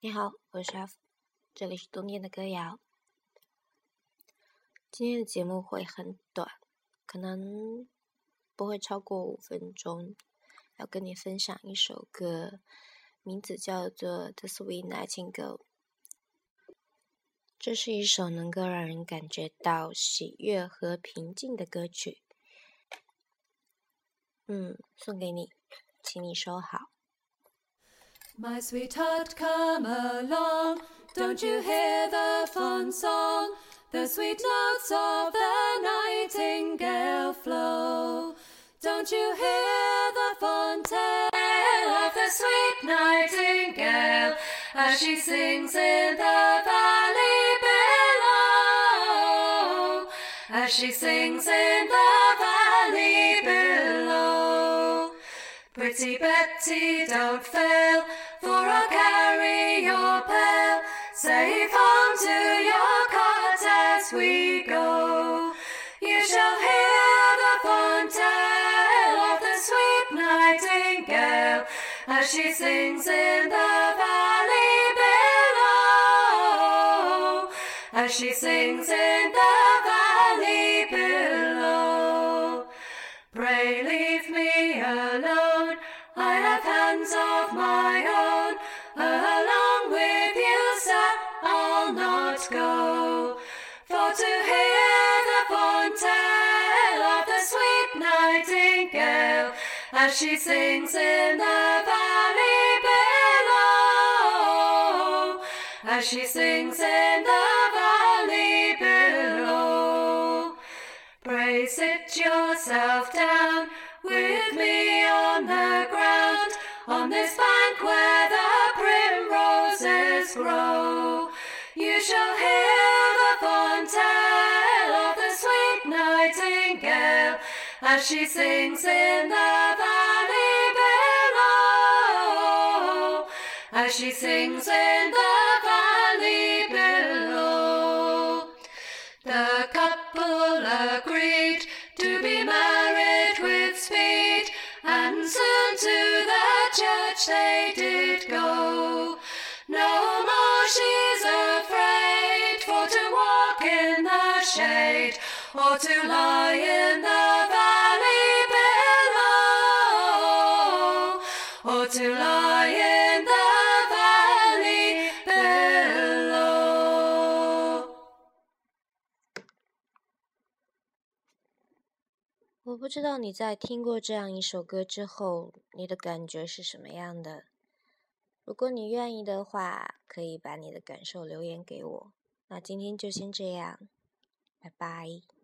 你好，我是阿福，这里是冬天的歌谣。今天的节目会很短，可能不会超过五分钟。要跟你分享一首歌，名字叫做《The Sweet Nightingale》。这是一首能够让人感觉到喜悦和平静的歌曲。嗯，送给你，请你收好。My sweetheart, come along. Don't you hear the fond song? The sweet notes of the nightingale flow. Don't you hear the fond tale of the sweet nightingale as she sings in the valley below? As she sings in the valley below. Pretty Betty, don't fail for I'll carry your pail safe home to your cot as we go. You shall hear the fond tale of the sweet nightingale as she sings in the valley below. As she sings in the valley below. Pray For to hear the fond tale of the sweet nightingale as she sings in the valley below. As she sings in the valley below. Pray sit yourself down with me on the ground, on this bank where the primroses grow. You shall hear as she sings in the valley below. As she sings in the valley below. The couple agreed to be married with speed, and soon to the church they did go. No more she's afraid for to walk in the shade what i am 我不知道你在听过这样一首歌之后，你的感觉是什么样的。如果你愿意的话，可以把你的感受留言给我。那今天就先这样，拜拜。